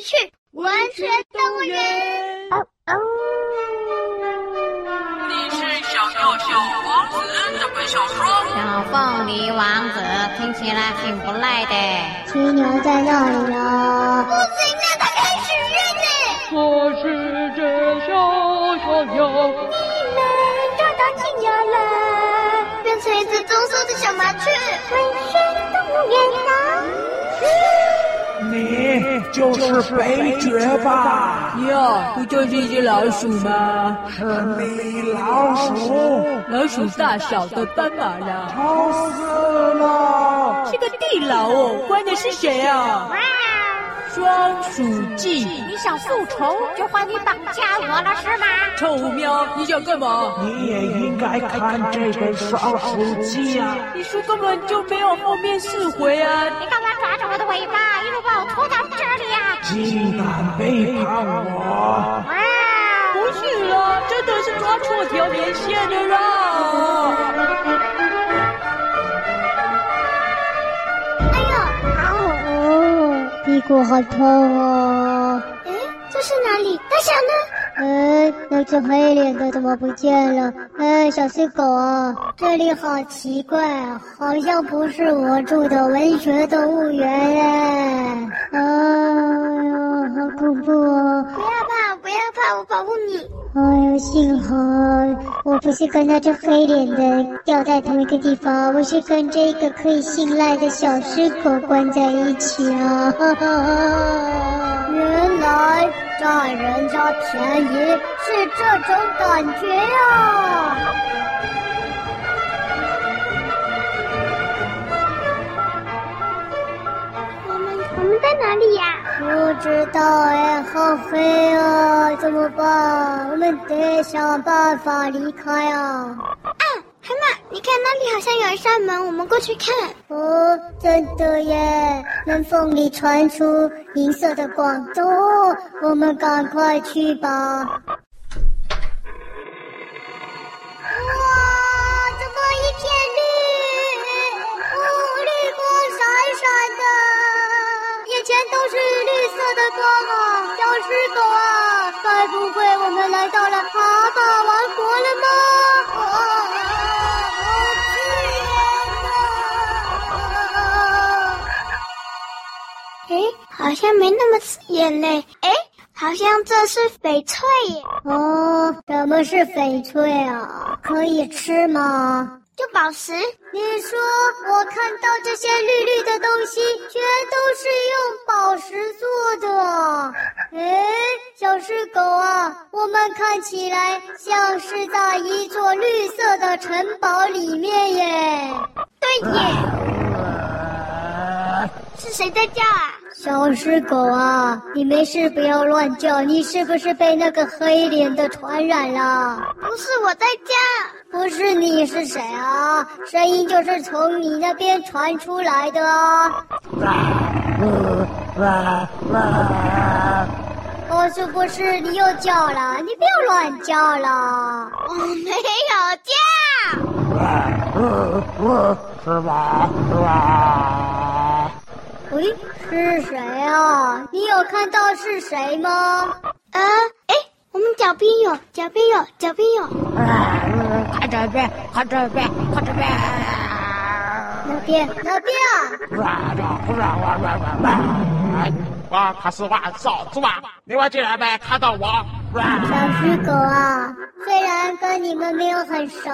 起去文泉动物园。哦哦。你是小小小王子这本小说。小凤梨王子听起来挺不赖的。青牛在哪里呢？不行啊，他可以许愿呢。我是只小小鸟。你们找到青牛了？变成一只棕色的小麻雀。文泉动物园呢？你就是肥绝吧？哟，不就是一只老鼠吗？是米老鼠，老鼠大小的斑马呀。吵死了！是个地牢哦，关的是谁啊？双鼠记，你想复仇就换你绑架我了是吗？臭喵，你想干嘛？你也应该看这本双鼠记啊！你书根本就没有后面四回啊！你干嘛抓着我的尾巴，一路把我拖到这里啊？竟敢背叛我！啊！不是啦，真的是抓错条连线的啦！屁股好痛哦！哎，这是哪里？大象呢？哎，那只黑脸的怎么不见了？哎，小碎狗啊，这里好奇怪啊，好像不是我住的文学动物园哎！哎呀，好恐怖哦！不要怕，不要怕，我保护你。哎呦，幸好我不是跟那只黑脸的掉在同一个地方，我是跟这个可以信赖的小狮狗关在一起啊！哈哈哈，原来占人家便宜是这种感觉呀！我们我们在哪里呀？不知道哎，好黑啊，怎么办？我们得想办法离开啊！啊，海马，你看那里好像有一扇门，我们过去看。哦，真的耶！门缝里传出银色的光，走，我们赶快去吧。的光啊！小狮狗啊，该不会我们来到了蛤蟆王国了吗？啊哎，好像没那么刺眼嘞。哎，好像这是翡翠耶。哦，什么是翡翠啊？可以吃吗？就宝石。你说我看到这些绿绿的东西，全都是用宝石做的。哎，小狮狗啊，我们看起来像是在一座绿色的城堡里面耶。对耶。是谁在叫啊？小狮狗啊，你没事不要乱叫，你是不是被那个黑脸的传染了？不是我在叫，不是你是谁啊？声音就是从你那边传出来的啊！哦，是不是你又叫了？你不要乱叫了。我没有叫。是吧？是吧？喂，是谁啊？你有看到是谁吗？啊，哎，我们脚边有，脚边有，脚边有。看这边，看这边，看这边。那边，那边啊！我可是万少主啊！你们竟然没看到我！小狮狗啊，虽然跟你们没有很熟，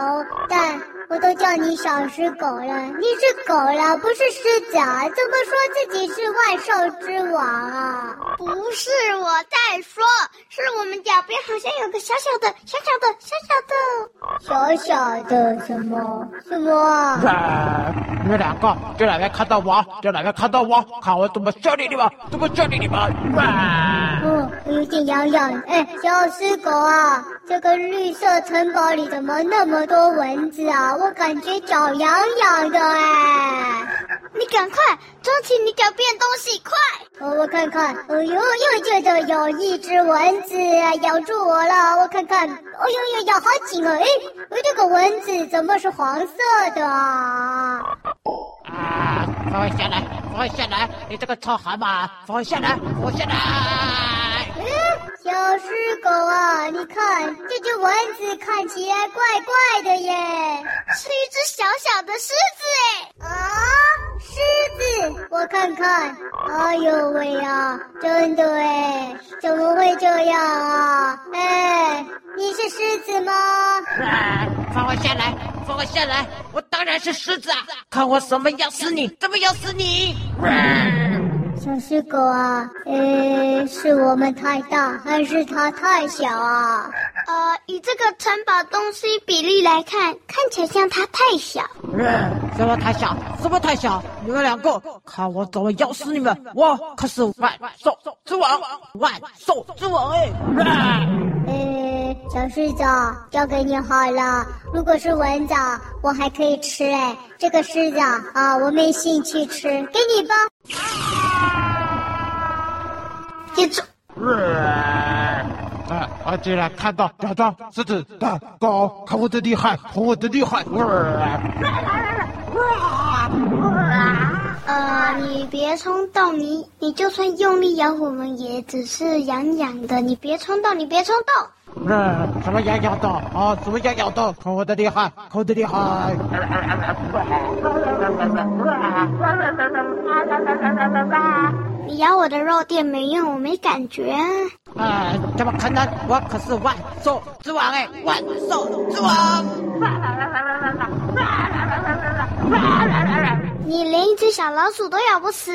但。我都叫你小狮狗了，你是狗了，不是狮子啊？怎么说自己是万兽之王啊？不是我在说，是我们脚边好像有个小小的、小小的、小小的、小小的什么什么你们两个就哪边看到我，就哪边看到我，看我怎么修理你们，怎么修理你们！啊、哦，我有点痒痒。哎，小狮狗啊，这个绿色城堡里怎么那么多蚊子啊？我感觉脚痒痒的哎，你赶快抓起你脚边东西，快！我看看，哎呦，又觉得有一只蚊子咬住我了，我看看，哎呦呦，咬好紧哦，哎，我这个蚊子怎么是黄色的啊？啊，快下来，放下来！你这个臭蛤蟆，放下来！放下来！嗯，小狮狗啊，你看这只蚊子看起来怪怪的耶，是一只小小的狮子哎！啊，狮子，我看看，哎呦喂呀，真的哎，怎么会这样啊？哎，你是狮子吗？啊，放我下来，放我下来！我当然是狮子啊！看我怎么咬死你，怎么咬死你！啊小狮狗啊，呃，是我们太大，还是它太小啊？呃，以这个城堡东西比例来看，看起来像它太小。什么太小？什么太小？你们两个，看我怎么咬死你们！我可是万兽之王，万兽之王哎！诶，小狮子，交给你好了。如果是蚊子，我还可以吃哎。这个狮子啊，我没兴趣吃，给你吧。接住！啊啊！竟然看到假装狮子大狗，看我的厉害，看我的厉害！呃，你别冲动，你你就算用力咬我们，也只是痒痒的。你别冲动，你别冲动。嗯，什么痒痒的啊？什么痒痒的？看我的厉害，看我的厉害！你咬我的肉垫没用，我没感觉。啊，怎么可能？我可是万兽之王哎，万兽之王！你连一只小老鼠都咬不死。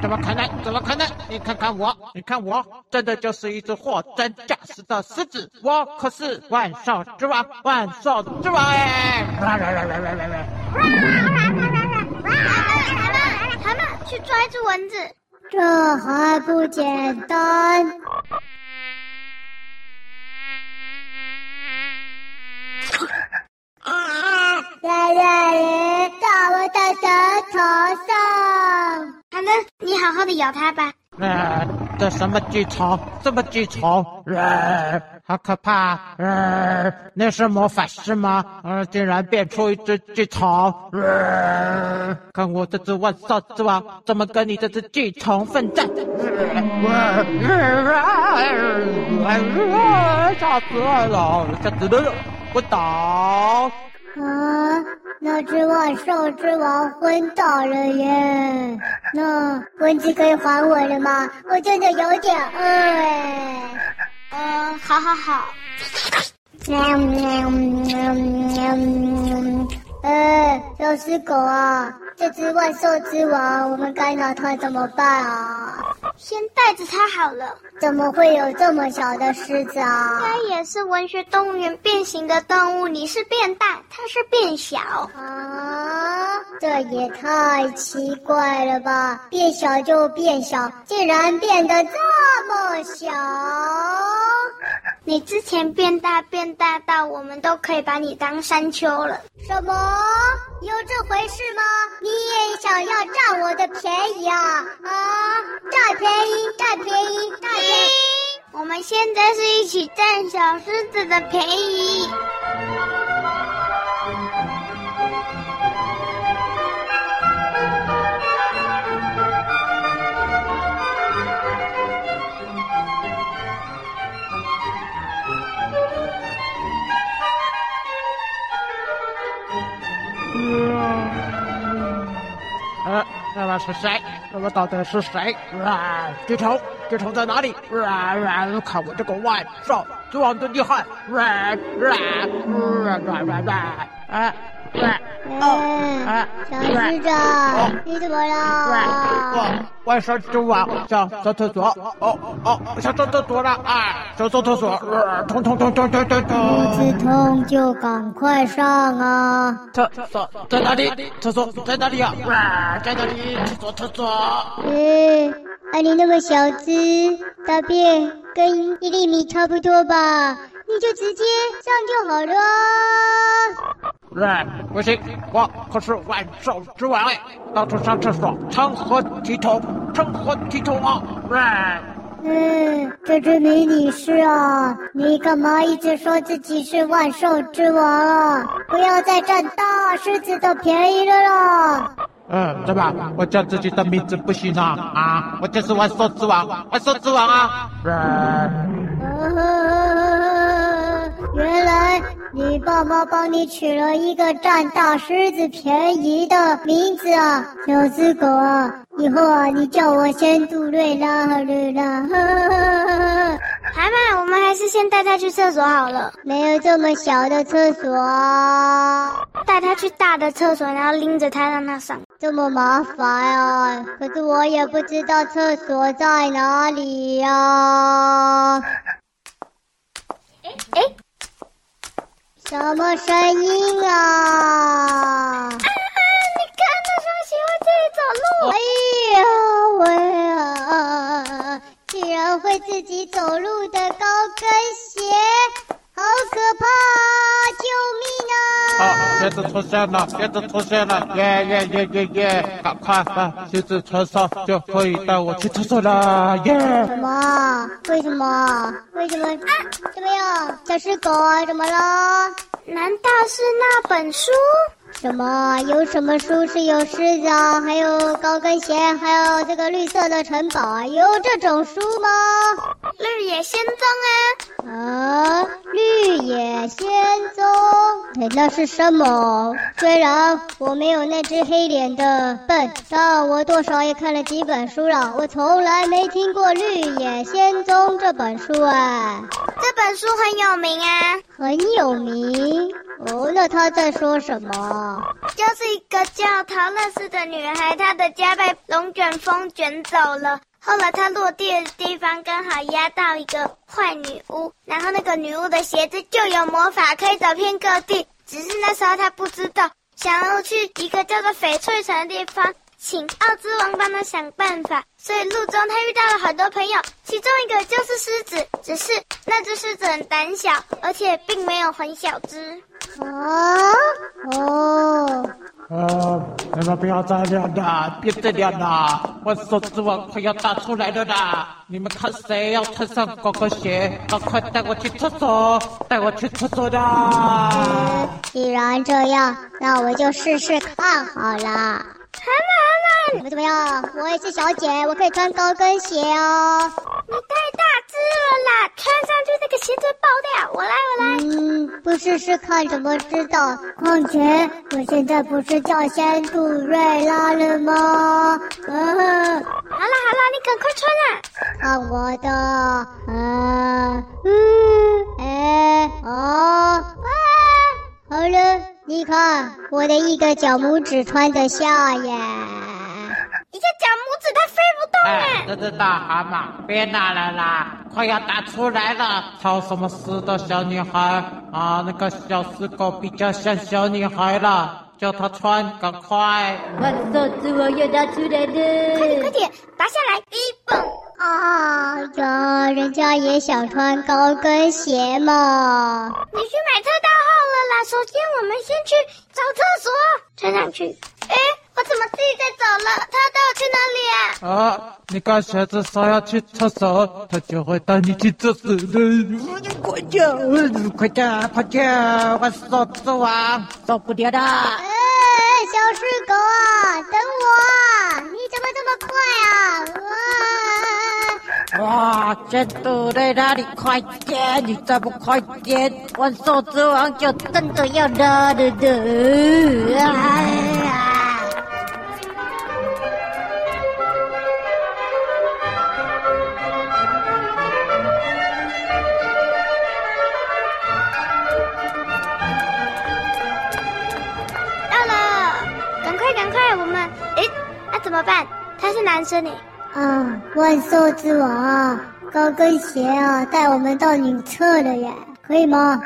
怎么可能？怎么可能？你看看我，你看我，真的就是一只货真价实的狮子。我可是万兽之王，万兽之王哎！蛤蟆，去抓一只蚊子。这还不简单？来来人，到我的舌头上。好的，你好好的咬它吧。呃，这什么巨虫？这么巨虫？呃，好可怕！呃，那是魔法师吗？呃，竟然变出一只巨虫！呃，看我这只万兽之王怎么跟你这只巨虫奋战！呃，吓死我了！吓死我了！我倒。啊，那只万兽之王昏倒了耶！那蚊子可以还我了吗？我真的有点饿哎。呃，好好好。喵喵喵喵喵。呃，小狮狗啊，这只万兽之王，我们该拿它怎么办啊？先带着它好了。怎么会有这么小的狮子啊？它也是文学动物园变形的动物，你是变大，它是变小啊？这也太奇怪了吧！变小就变小，竟然变得这么小。你之前变大变大到我们都可以把你当山丘了。什么？有这回事吗？你也想要占我的便宜啊？啊！占便宜，占便宜，占便宜！我们现在是一起占小狮子的便宜。那么是谁？那么到底是谁？啊，巨虫，巨虫在哪里？啊啊！看我这个万兽之王的厉害！啊啊啊啊啊！哎，小狮子，你怎么了？万兽之王想上厕所。哦哦，想上厕所了啊！想上厕所，痛痛痛痛痛痛！肚子痛就赶快上啊！厕所在哪里？厕所在哪里啊？在哪里？厕所厕所。哎，啊你那么小只，大便跟一粒米差不多吧？你就直接上就好了。哎，不行，我可是万兽之王哎，到处上厕所，成何体统？成何体统啊！哎，嗯，这只迷你狮啊！你干嘛一直说自己是万兽之王啊？不要再占大狮子的便宜了啦！嗯，怎么？我叫自己的名字不行啊？啊，我就是万兽之王，万兽之王啊！原你爸妈帮你取了一个占大狮子便宜的名字啊，小死狗啊！以后啊，你叫我先杜瑞拉好了啦。海马，我们还是先带他去厕所好了。没有这么小的厕所啊，带他去大的厕所，然后拎着他让他上。这么麻烦啊！可是我也不知道厕所在哪里呀、啊。哎哎。什么声音啊？啊，你看那双鞋会自己走路。哎呀喂啊！竟然会自己走鞋子出现了，鞋子出现了，耶耶耶耶耶！赶快把鞋子穿上，就可以带我去厕所了，耶！什么？为什么？为什么？啊！怎么样？小狮狗啊？怎么了？难道是那本书？什么？有什么书是有狮子啊？还有高跟鞋，还有这个绿色的城堡啊？有这种书吗？绿野仙踪啊！啊，绿野仙踪？哎，那是什么？虽然我没有那只黑脸的笨，但我多少也看了几本书了。我从来没听过《绿野仙踪》这本书啊。这本书很有名啊，很有名。哦，那他在说什么？就是一个叫桃乐丝的女孩，她的家被龙卷风卷走了。后来他落地的地方刚好压到一个坏女巫，然后那个女巫的鞋子就有魔法，可以走遍各地。只是那时候他不知道，想要去一个叫做翡翠城的地方。请奥之王帮他想办法，所以路中他遇到了很多朋友，其中一个就是狮子，只是那只狮子很胆小，而且并没有很小只。啊哦，呃，你们不要再练了，别再练了，我手指王快要打出来了啦！你们看谁要穿上高跟鞋，赶快带我去厕所，带我去厕所的。既然这样，那我就试试看好了。海马，你们怎么样？我也是小姐，我可以穿高跟鞋哦。你太大只了啦，穿上去那个鞋子爆掉。我来，我来。嗯，不试试看怎么知道？况且我现在不是叫仙杜瑞拉了吗？嗯，好啦好啦，你赶快穿啊！看我的，啊，嗯，哎，哦，啊，好了。你看，我的一个脚拇指穿得下耶！一个脚拇指它飞不动哎！哎，这只大蛤蟆，别拿来啦，快要打出来了！吵什么事的小女孩啊？那个小死狗比较像小女孩了，叫她穿，赶快！万兽之王要打出来了！快点快点，拔下来！一蹦！啊呀，人家也想穿高跟鞋嘛！你去买特大号了啦。首先，我们先去找厕所，穿上去。哎，我怎么自己在走了？他要带我去哪里啊？啊，你刚鞋子说要去厕所，他就会带你去厕所的。你快点，快点，快点！万兽之王，受不了的。哎，小狮狗啊，等我啊！你怎么这么快啊？哇，仙度瑞拉，你快点！你再不快点，万兽之王就真的要拉了的。哎呀！到了，赶快赶快，我们哎，那、啊、怎么办？他是男生呢。啊，万兽之王，高跟鞋啊，带我们到女厕了耶，可以吗？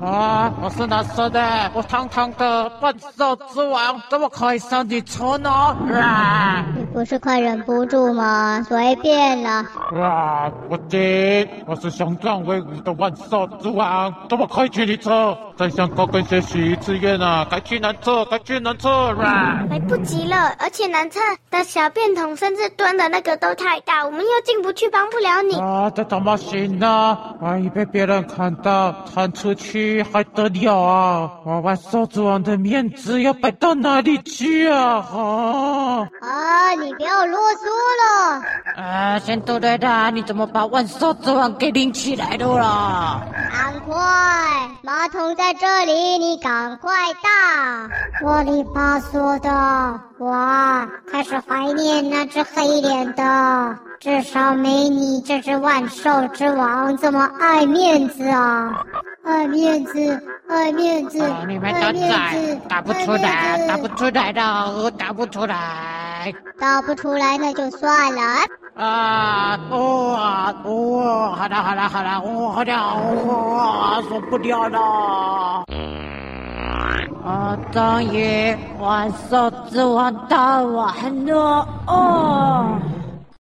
啊，我是男生的，我堂堂的万兽之王，怎么可以上女厕呢？啊！不是快忍不住吗？随便啦。啊！我接，我是雄壮威武的万兽之王，怎么可以去你车？再向高跟鞋许一次愿啊！该去男厕，该去男厕啦！来不及了，而且男厕的小便桶甚至蹲的那个都太大，我们又进不去，帮不了你。啊，这怎么行呢？万一被别人看到，传出去还得了啊？我万兽之王的面子要摆到哪里去啊？啊！啊，你不要啰嗦了。啊，仙度瑞拉，你怎么把万兽之王给拎起来了啦？赶快，马桶在这里，你赶快到。啰里吧嗦的，我开始怀念那只黑脸的，至少没你这只万兽之王这么爱面子啊！爱面子，爱面子，啊、你们都在，打不出来，打不出来的，我打不出来，答不出来那就算了。啊，哦啊，哦，好了好了好了，哦好了，哦，受不了了。啊，终于万兽之王大完了，哦。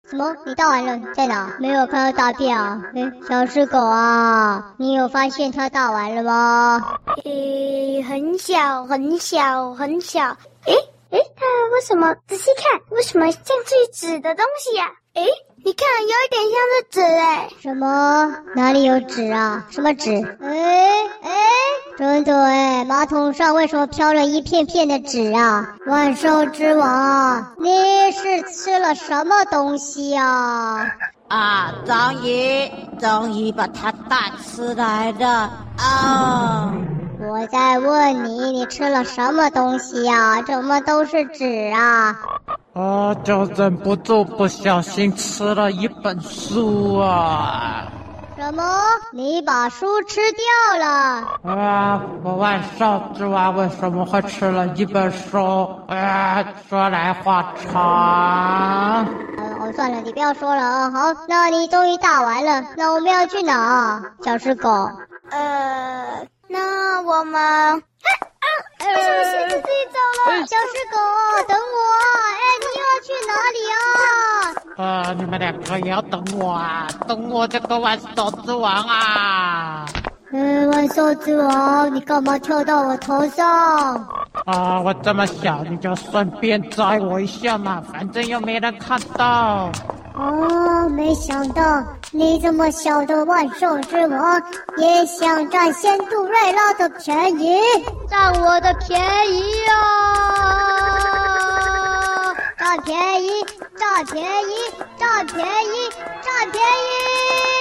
什么？你大完了？在哪？没有看到大便啊？哎，小狮狗啊，你有发现它大完了吗？诶，很小很小很小。诶诶，它为什么？仔细看，为什么像是纸的东西呀、啊？诶，你看，有一点像是纸哎。什么？哪里有纸啊？什么纸？诶诶，真的哎，马桶上为什么飘了一片片的纸啊？万兽之王，你是吃了什么东西啊？啊，终于，终于把它带出来了啊！我在问你，你吃了什么东西呀？怎么都是纸啊？啊，就忍不住不小心吃了一本书啊！什么？你把书吃掉了？啊，我万兽之王为什么会吃了一本书？啊，说来话长。嗯，哦，算了，你不要说了啊。好，那你终于打完了，那我们要去哪？小狮狗。呃，那我们……哎啊！为什么鞋子自己走了？小狮狗，等我！哎，你又要去哪里啊？啊，你们两个也要等我啊！等我这个万兽之王啊！嗯，万兽之王，你干嘛跳到我头上？啊，我这么小，你就顺便摘我一下嘛，反正又没人看到。哦，没想到你这么小的万兽之王也想占仙杜瑞拉的便宜，占我的便宜啊！占便宜，占便宜，占便宜，占便宜！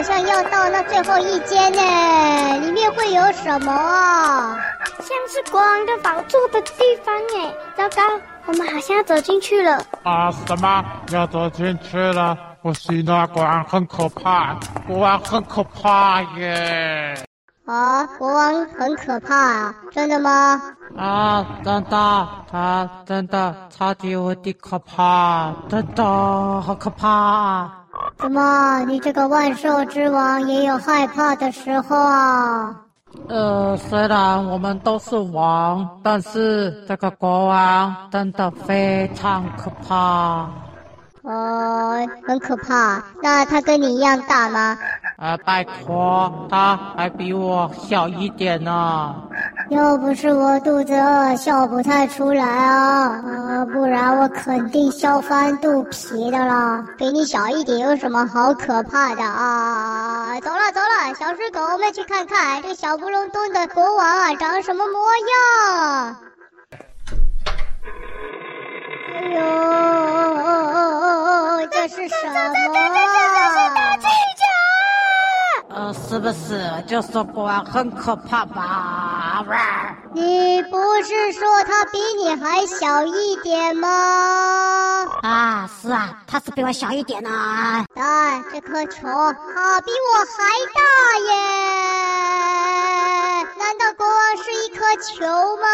好像要到那最后一间呢，里面会有什么啊？像是国王的宝座的地方哎！糟糕，我们好像要走进去了。啊，什么？要走进去了？不行啊，国王很可怕，国王很可怕耶！啊，国王很可怕啊，真的吗？啊，真的，他真的超级无敌可怕，真的好可怕！怎么，你这个万兽之王也有害怕的时候啊？呃，虽然我们都是王，但是这个国王真的非常可怕。哦，很可怕。那他跟你一样大吗？啊，拜托，他还比我小一点呢。要不是我肚子饿，笑不太出来啊，呃，不然我肯定笑翻肚皮的了。比你小一点有什么好可怕的啊？走了走了，小水狗，我们去看看这小不隆咚的国王啊，长什么模样？是不是就说国王很可怕吧？你不是说他比你还小一点吗？啊，是啊，他是比我小一点啊。但这颗球它比我还大耶！难道国王是一颗球吗？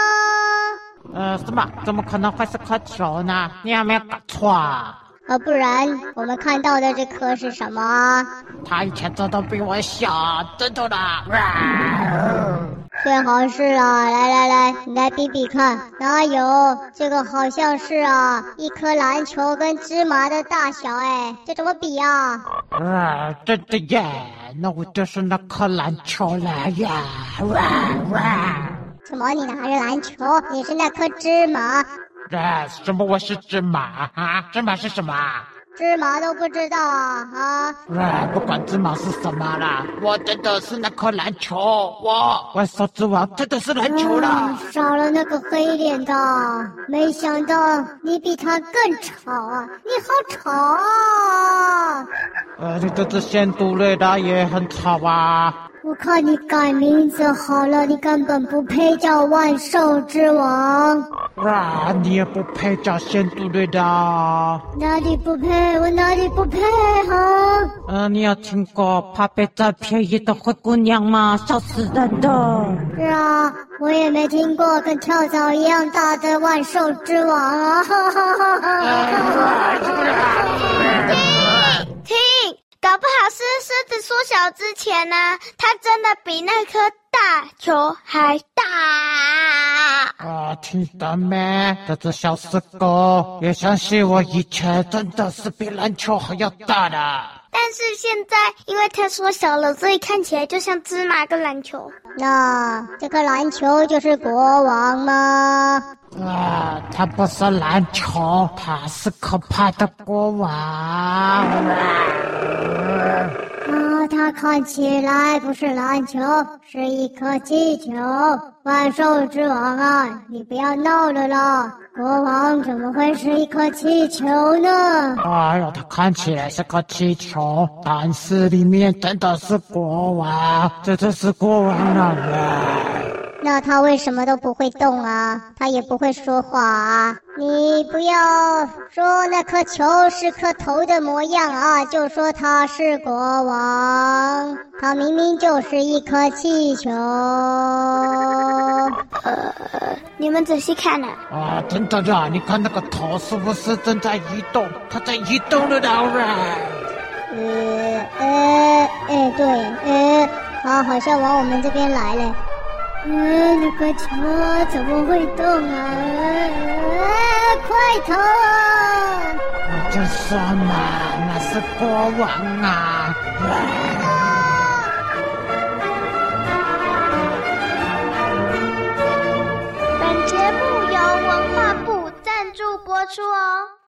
呃，什么？怎么可能会是颗球呢？你有没有搞错啊？呃，不然我们看到的这颗是什么？它以前真的比我小，真的啦！最好是啊，来来来，你来比比看，哪有？这个好像是啊，一颗篮球跟芝麻的大小，哎，这怎么比啊？啊，真的耶！那我就是那颗篮球了呀！哇哇！什么？你拿着篮球？你是那颗芝麻？哎，什么？我是芝麻啊？芝麻是什么？芝麻都不知道啊？啊？哎，不管芝麻是什么啦，我真的是那颗篮球，我万兽之王真的是篮球了。啊，少了那个黑脸的，没想到你比他更吵啊！你好吵啊！呃，你这只仙度雷达也很吵啊。我看你改名字好了，你根本不配叫万兽之王。啊，你也不配叫仙度雷达。哪里不配？我哪里不配？哈？嗯、呃，你有听过怕被占便宜的灰姑娘吗？笑死人的。是啊，我也没听过跟跳蚤一样大的万兽之王啊！哈哈哈哈哈！搞不好是狮子缩小之前呢，它真的比那颗大球还大。啊，听到没？这只小死狗也相信我以前真的是比篮球还要大的。但是现在因为它缩小了，所以看起来就像芝麻跟篮球。那这个篮球就是国王吗？啊，他不是篮球，他是可怕的国王。啊它，看起来不是篮球，是一颗气球。万兽之王啊，你不要闹了啦！国王怎么会是一颗气球呢？哎呀，它看起来是颗气球，但是里面真的是国王，这就是国王啊！那他为什么都不会动啊？他也不会说话啊？你不要说那颗球是颗头的模样啊，就说他是国王。他明明就是一颗气球。呃，你们仔细看呢？啊，真的呀！你看那个头是不是正在移动？它在移动了，当然。呃呃，哎，对，呃，他好像往我们这边来了。嗯，那个球怎么会动啊？啊快逃啊！我就说嘛，那是国王啊！本节目由文化部赞助播出哦。